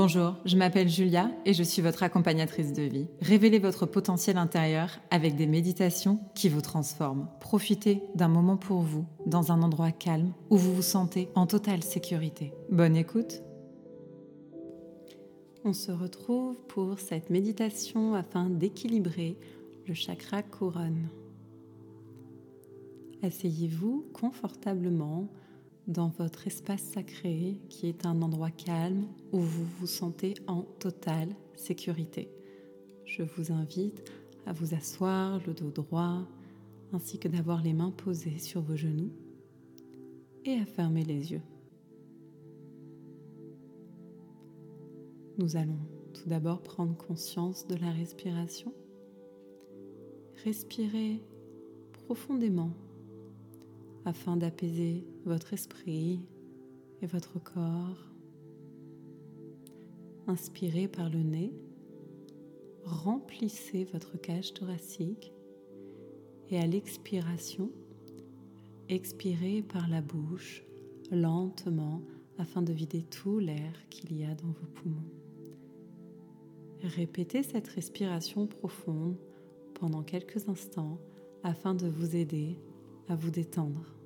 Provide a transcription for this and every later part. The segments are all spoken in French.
Bonjour, je m'appelle Julia et je suis votre accompagnatrice de vie. Révélez votre potentiel intérieur avec des méditations qui vous transforment. Profitez d'un moment pour vous, dans un endroit calme où vous vous sentez en totale sécurité. Bonne écoute On se retrouve pour cette méditation afin d'équilibrer le chakra couronne. Asseyez-vous confortablement dans votre espace sacré qui est un endroit calme où vous vous sentez en totale sécurité. Je vous invite à vous asseoir le dos droit ainsi que d'avoir les mains posées sur vos genoux et à fermer les yeux. Nous allons tout d'abord prendre conscience de la respiration. Respirez profondément afin d'apaiser votre esprit et votre corps. Inspirez par le nez, remplissez votre cage thoracique et à l'expiration, expirez par la bouche lentement afin de vider tout l'air qu'il y a dans vos poumons. Répétez cette respiration profonde pendant quelques instants afin de vous aider à vous détendre.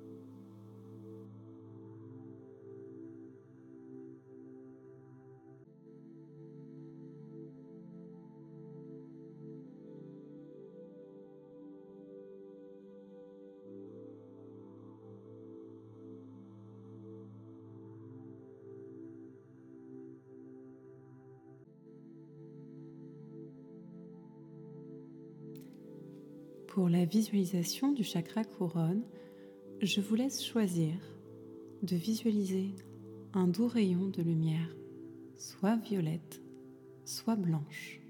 Pour la visualisation du chakra couronne, je vous laisse choisir de visualiser un doux rayon de lumière, soit violette, soit blanche.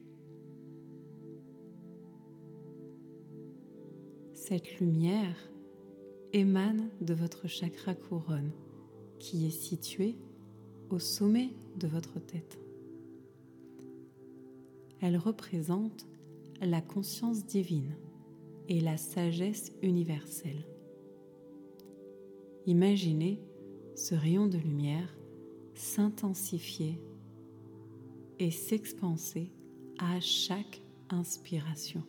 Cette lumière émane de votre chakra couronne qui est situé au sommet de votre tête. Elle représente la conscience divine et la sagesse universelle. Imaginez ce rayon de lumière s'intensifier et s'expanser à chaque inspiration.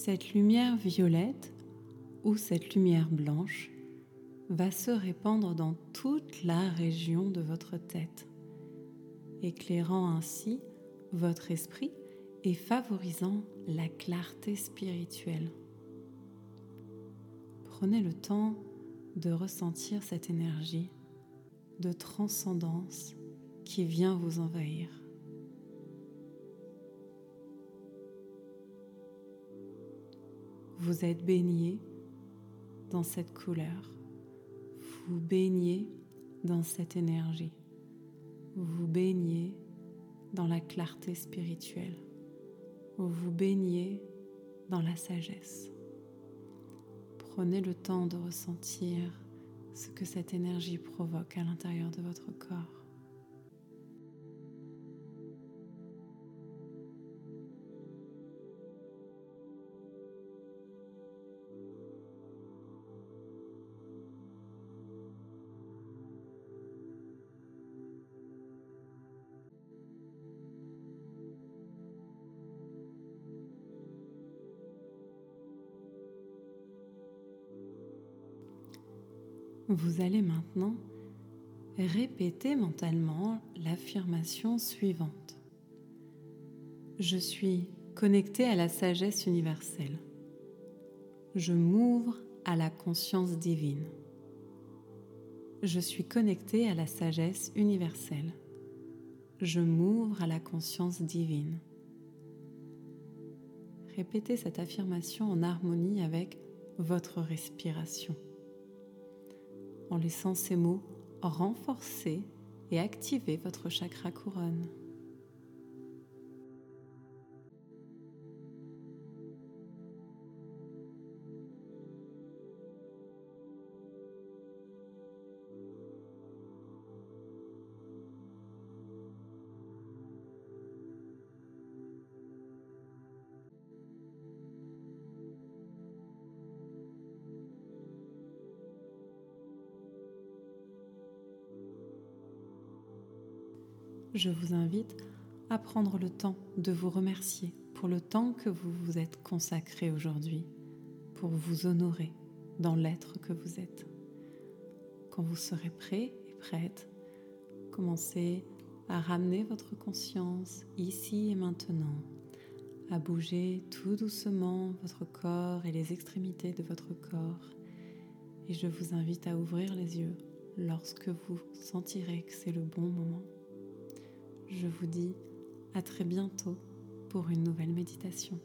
Cette lumière violette ou cette lumière blanche va se répandre dans toute la région de votre tête, éclairant ainsi votre esprit et favorisant la clarté spirituelle. Prenez le temps de ressentir cette énergie de transcendance qui vient vous envahir. Vous êtes baigné dans cette couleur. Vous baignez dans cette énergie. Vous baignez dans la clarté spirituelle. Vous baignez dans la sagesse. Prenez le temps de ressentir ce que cette énergie provoque à l'intérieur de votre corps. Vous allez maintenant répéter mentalement l'affirmation suivante. Je suis connecté à la sagesse universelle. Je m'ouvre à la conscience divine. Je suis connecté à la sagesse universelle. Je m'ouvre à la conscience divine. répétez cette affirmation en harmonie avec votre respiration, en laissant ces mots renforcer et activer votre chakra couronne. Je vous invite à prendre le temps de vous remercier pour le temps que vous vous êtes consacré aujourd'hui, pour vous honorer dans l'être que vous êtes. Quand vous serez prêt et prête, commencez à ramener votre conscience ici et maintenant, à bouger tout doucement votre corps et les extrémités de votre corps. Et je vous invite à ouvrir les yeux lorsque vous sentirez que c'est le bon moment je vous dis à très bientôt pour une nouvelle méditation.